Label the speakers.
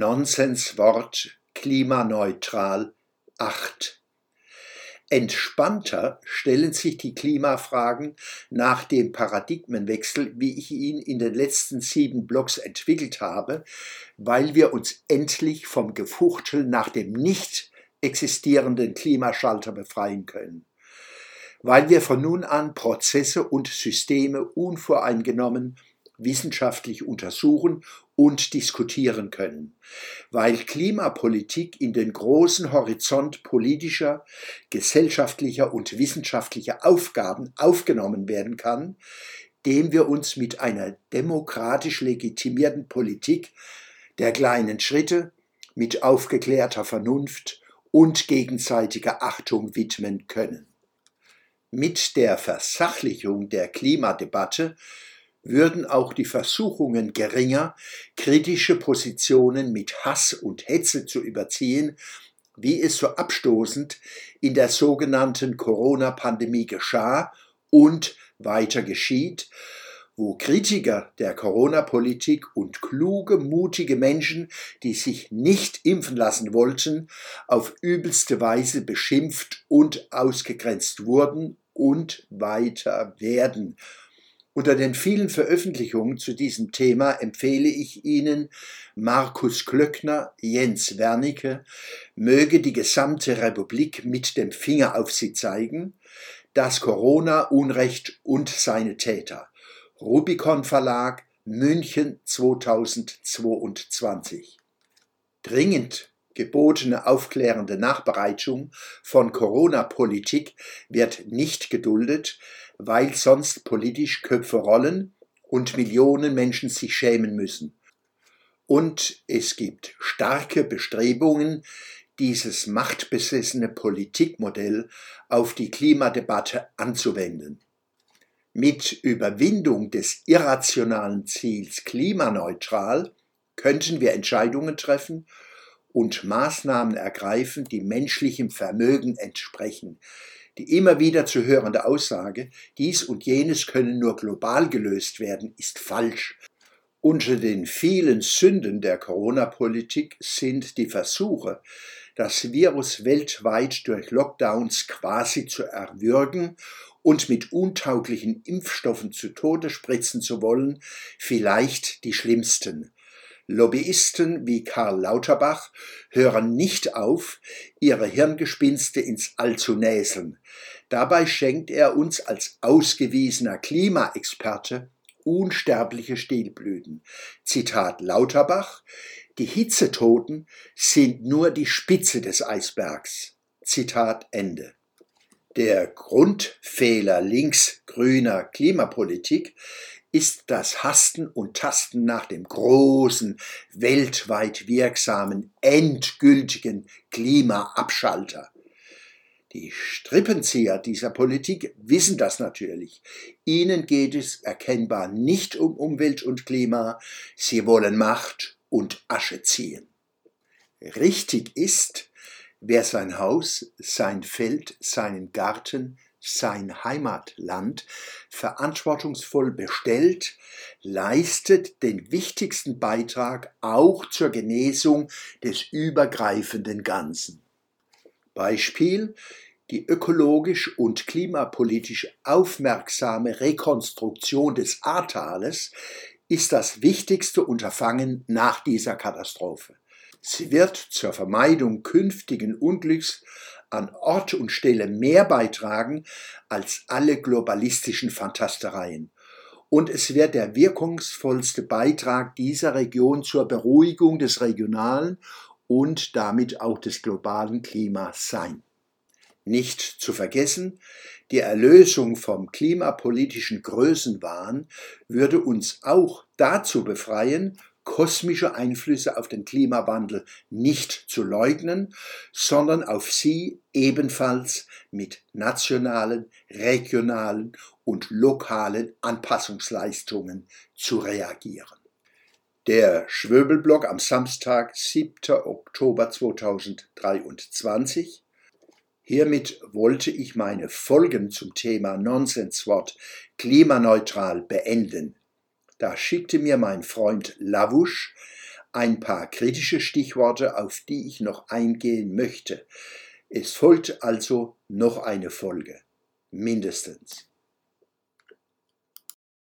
Speaker 1: Nonsenswort klimaneutral 8. Entspannter stellen sich die Klimafragen nach dem Paradigmenwechsel, wie ich ihn in den letzten sieben Blogs entwickelt habe, weil wir uns endlich vom Gefuchtel nach dem nicht existierenden Klimaschalter befreien können. Weil wir von nun an Prozesse und Systeme unvoreingenommen wissenschaftlich untersuchen und diskutieren können, weil Klimapolitik in den großen Horizont politischer, gesellschaftlicher und wissenschaftlicher Aufgaben aufgenommen werden kann, dem wir uns mit einer demokratisch legitimierten Politik der kleinen Schritte mit aufgeklärter Vernunft und gegenseitiger Achtung widmen können. Mit der Versachlichung der Klimadebatte würden auch die Versuchungen geringer, kritische Positionen mit Hass und Hetze zu überziehen, wie es so abstoßend in der sogenannten Corona-Pandemie geschah und weiter geschieht, wo Kritiker der Corona-Politik und kluge, mutige Menschen, die sich nicht impfen lassen wollten, auf übelste Weise beschimpft und ausgegrenzt wurden und weiter werden unter den vielen Veröffentlichungen zu diesem Thema empfehle ich Ihnen Markus Klöckner, Jens Wernicke, möge die gesamte Republik mit dem Finger auf sie zeigen, das Corona-Unrecht und seine Täter. Rubicon Verlag, München 2022. Dringend gebotene aufklärende Nachbereitung von Corona-Politik wird nicht geduldet, weil sonst politisch Köpfe rollen und Millionen Menschen sich schämen müssen. Und es gibt starke Bestrebungen, dieses machtbesessene Politikmodell auf die Klimadebatte anzuwenden. Mit Überwindung des irrationalen Ziels klimaneutral könnten wir Entscheidungen treffen und Maßnahmen ergreifen, die menschlichem Vermögen entsprechen, die immer wieder zu hörende Aussage, dies und jenes können nur global gelöst werden, ist falsch. Unter den vielen Sünden der Corona-Politik sind die Versuche, das Virus weltweit durch Lockdowns quasi zu erwürgen und mit untauglichen Impfstoffen zu Tode spritzen zu wollen, vielleicht die schlimmsten. Lobbyisten wie Karl Lauterbach hören nicht auf, ihre Hirngespinste ins All zu näseln. Dabei schenkt er uns als ausgewiesener Klimaexperte unsterbliche Stilblüten. Zitat Lauterbach, die Hitzetoten sind nur die Spitze des Eisbergs. Zitat Ende. Der Grundfehler links-grüner Klimapolitik ist das Hasten und Tasten nach dem großen, weltweit wirksamen, endgültigen Klimaabschalter. Die Strippenzieher dieser Politik wissen das natürlich. Ihnen geht es erkennbar nicht um Umwelt und Klima, sie wollen Macht und Asche ziehen. Richtig ist, wer sein Haus, sein Feld, seinen Garten, sein Heimatland verantwortungsvoll bestellt, leistet den wichtigsten Beitrag auch zur Genesung des übergreifenden Ganzen. Beispiel die ökologisch und klimapolitisch aufmerksame Rekonstruktion des Ahrtales ist das wichtigste Unterfangen nach dieser Katastrophe. Sie wird zur Vermeidung künftigen Unglücks an Ort und Stelle mehr beitragen als alle globalistischen Fantastereien. Und es wird der wirkungsvollste Beitrag dieser Region zur Beruhigung des regionalen und damit auch des globalen Klimas sein. Nicht zu vergessen, die Erlösung vom klimapolitischen Größenwahn würde uns auch dazu befreien, kosmische Einflüsse auf den Klimawandel nicht zu leugnen, sondern auf sie ebenfalls mit nationalen, regionalen und lokalen Anpassungsleistungen zu reagieren. Der Schwöbelblock am Samstag, 7. Oktober 2023. Hiermit wollte ich meine Folgen zum Thema Nonsenswort klimaneutral beenden. Da schickte mir mein Freund Lavusch ein paar kritische Stichworte, auf die ich noch eingehen möchte. Es folgt also noch eine Folge, mindestens.